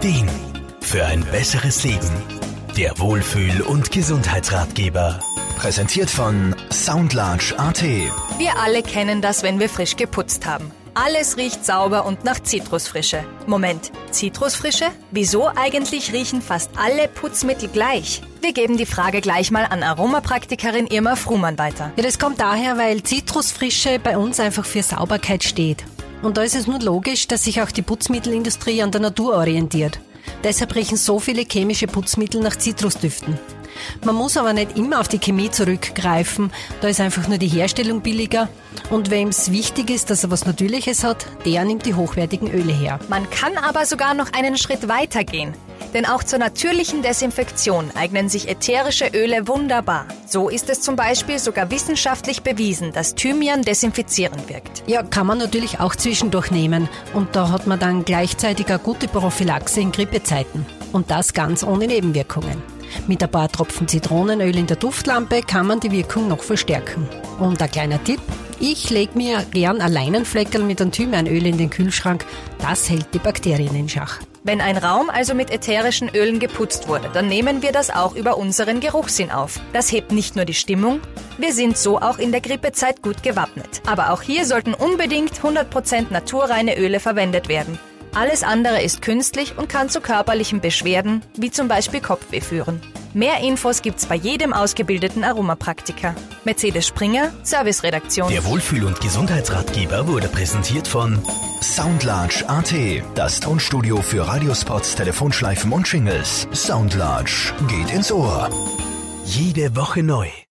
Ideen für ein besseres Leben. Der Wohlfühl- und Gesundheitsratgeber. Präsentiert von Soundlarge AT. Wir alle kennen das, wenn wir frisch geputzt haben. Alles riecht sauber und nach Zitrusfrische. Moment, Zitrusfrische? Wieso eigentlich riechen fast alle Putzmittel gleich? Wir geben die Frage gleich mal an Aromapraktikerin Irma Fruhmann weiter. Ja, das kommt daher, weil Zitrusfrische bei uns einfach für Sauberkeit steht. Und da ist es nur logisch, dass sich auch die Putzmittelindustrie an der Natur orientiert. Deshalb riechen so viele chemische Putzmittel nach Zitrusdüften. Man muss aber nicht immer auf die Chemie zurückgreifen, da ist einfach nur die Herstellung billiger. Und wem es wichtig ist, dass er was Natürliches hat, der nimmt die hochwertigen Öle her. Man kann aber sogar noch einen Schritt weiter gehen. Denn auch zur natürlichen Desinfektion eignen sich ätherische Öle wunderbar. So ist es zum Beispiel sogar wissenschaftlich bewiesen, dass Thymian desinfizierend wirkt. Ja, kann man natürlich auch zwischendurch nehmen. Und da hat man dann gleichzeitig eine gute Prophylaxe in Grippezeiten. Und das ganz ohne Nebenwirkungen. Mit ein paar Tropfen Zitronenöl in der Duftlampe kann man die Wirkung noch verstärken. Und ein kleiner Tipp, ich lege mir gern ein Leinenfleckerl mit einem Thymianöl in den Kühlschrank. Das hält die Bakterien in Schach. Wenn ein Raum also mit ätherischen Ölen geputzt wurde, dann nehmen wir das auch über unseren Geruchssinn auf. Das hebt nicht nur die Stimmung, wir sind so auch in der Grippezeit gut gewappnet. Aber auch hier sollten unbedingt 100% naturreine Öle verwendet werden. Alles andere ist künstlich und kann zu körperlichen Beschwerden, wie zum Beispiel Kopfweh führen. Mehr Infos gibt's bei jedem ausgebildeten Aromapraktiker. Mercedes Springer, Serviceredaktion. Der Wohlfühl- und Gesundheitsratgeber wurde präsentiert von Soundlarge AT. Das Tonstudio für Radiospots, Telefonschleifen und Jingles. Soundlarge geht ins Ohr. Jede Woche neu.